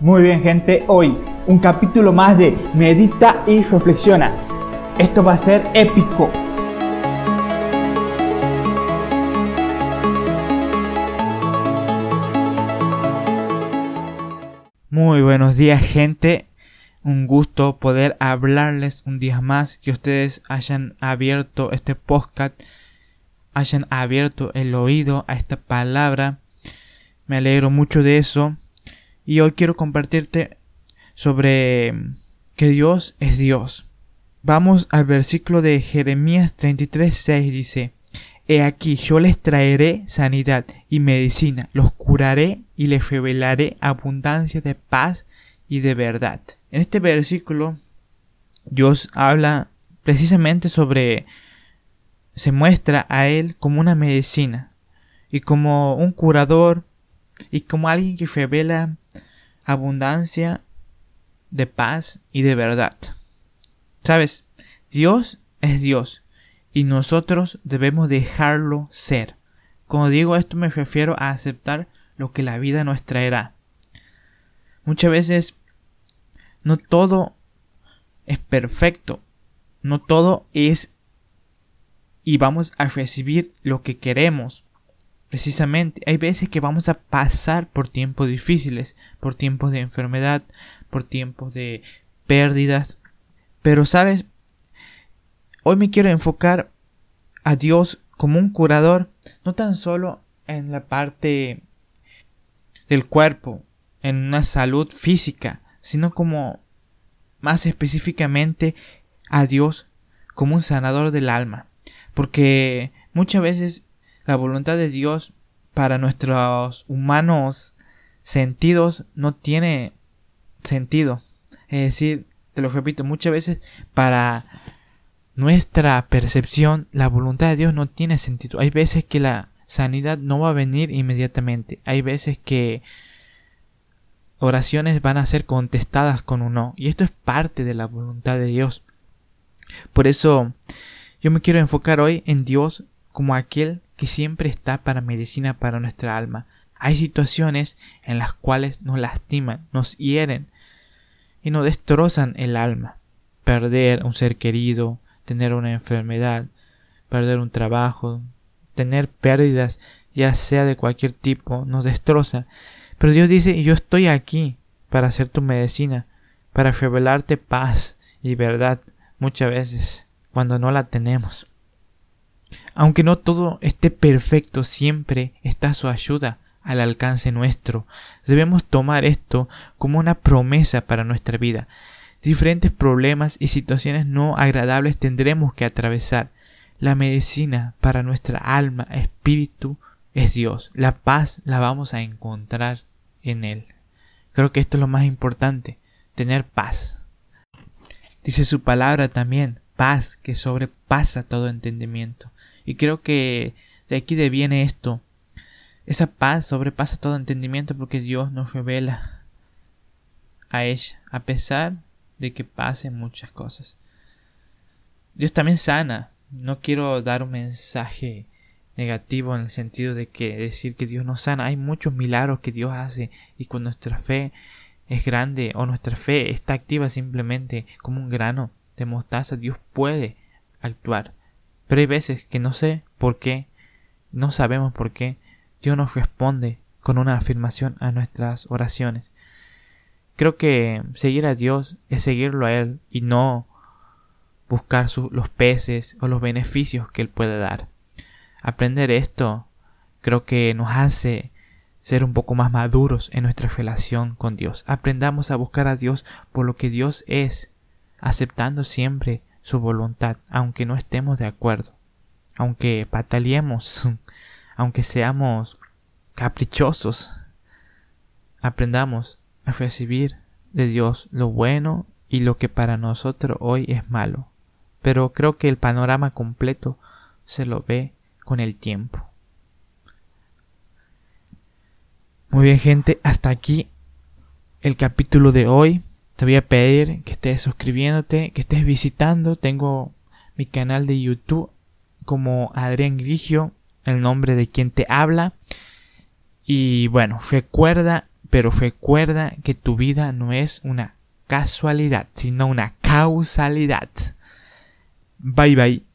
Muy bien gente, hoy un capítulo más de Medita y Reflexiona. Esto va a ser épico. Muy buenos días gente, un gusto poder hablarles un día más, que ustedes hayan abierto este podcast, hayan abierto el oído a esta palabra. Me alegro mucho de eso y hoy quiero compartirte sobre que Dios es Dios. Vamos al versículo de Jeremías 33:6 dice, He aquí yo les traeré sanidad y medicina, los curaré y les revelaré abundancia de paz y de verdad. En este versículo Dios habla precisamente sobre se muestra a él como una medicina y como un curador y como alguien que revela abundancia de paz y de verdad. Sabes, Dios es Dios y nosotros debemos dejarlo ser. Cuando digo esto me refiero a aceptar lo que la vida nos traerá. Muchas veces no todo es perfecto, no todo es y vamos a recibir lo que queremos. Precisamente, hay veces que vamos a pasar por tiempos difíciles, por tiempos de enfermedad, por tiempos de pérdidas. Pero, ¿sabes? Hoy me quiero enfocar a Dios como un curador, no tan solo en la parte del cuerpo, en una salud física, sino como más específicamente a Dios como un sanador del alma. Porque muchas veces la voluntad de Dios para nuestros humanos sentidos no tiene sentido. Es decir, te lo repito, muchas veces para nuestra percepción la voluntad de Dios no tiene sentido. Hay veces que la sanidad no va a venir inmediatamente. Hay veces que oraciones van a ser contestadas con un no. Y esto es parte de la voluntad de Dios. Por eso yo me quiero enfocar hoy en Dios como aquel que siempre está para medicina para nuestra alma. Hay situaciones en las cuales nos lastiman, nos hieren y nos destrozan el alma. Perder un ser querido, tener una enfermedad, perder un trabajo, tener pérdidas, ya sea de cualquier tipo, nos destroza. Pero Dios dice, yo estoy aquí para hacer tu medicina, para revelarte paz y verdad muchas veces cuando no la tenemos. Aunque no todo esté perfecto, siempre está su ayuda al alcance nuestro. Debemos tomar esto como una promesa para nuestra vida. Diferentes problemas y situaciones no agradables tendremos que atravesar. La medicina para nuestra alma, espíritu, es Dios. La paz la vamos a encontrar en Él. Creo que esto es lo más importante, tener paz. Dice su palabra también, paz que sobrepasa todo entendimiento. Y creo que de aquí deviene esto. Esa paz sobrepasa todo entendimiento porque Dios nos revela a ella, a pesar de que pasen muchas cosas. Dios también sana. No quiero dar un mensaje negativo en el sentido de que decir que Dios nos sana. Hay muchos milagros que Dios hace y cuando nuestra fe es grande o nuestra fe está activa simplemente como un grano de mostaza, Dios puede actuar. Pero hay veces que no sé por qué, no sabemos por qué, Dios nos responde con una afirmación a nuestras oraciones. Creo que seguir a Dios es seguirlo a Él y no buscar los peces o los beneficios que Él puede dar. Aprender esto creo que nos hace ser un poco más maduros en nuestra relación con Dios. Aprendamos a buscar a Dios por lo que Dios es, aceptando siempre su voluntad, aunque no estemos de acuerdo, aunque pataleemos, aunque seamos caprichosos, aprendamos a recibir de Dios lo bueno y lo que para nosotros hoy es malo. Pero creo que el panorama completo se lo ve con el tiempo. Muy bien gente, hasta aquí el capítulo de hoy. Te voy a pedir que estés suscribiéndote, que estés visitando. Tengo mi canal de YouTube como Adrián Grigio, el nombre de quien te habla. Y bueno, recuerda pero recuerda que tu vida no es una casualidad, sino una causalidad. Bye bye.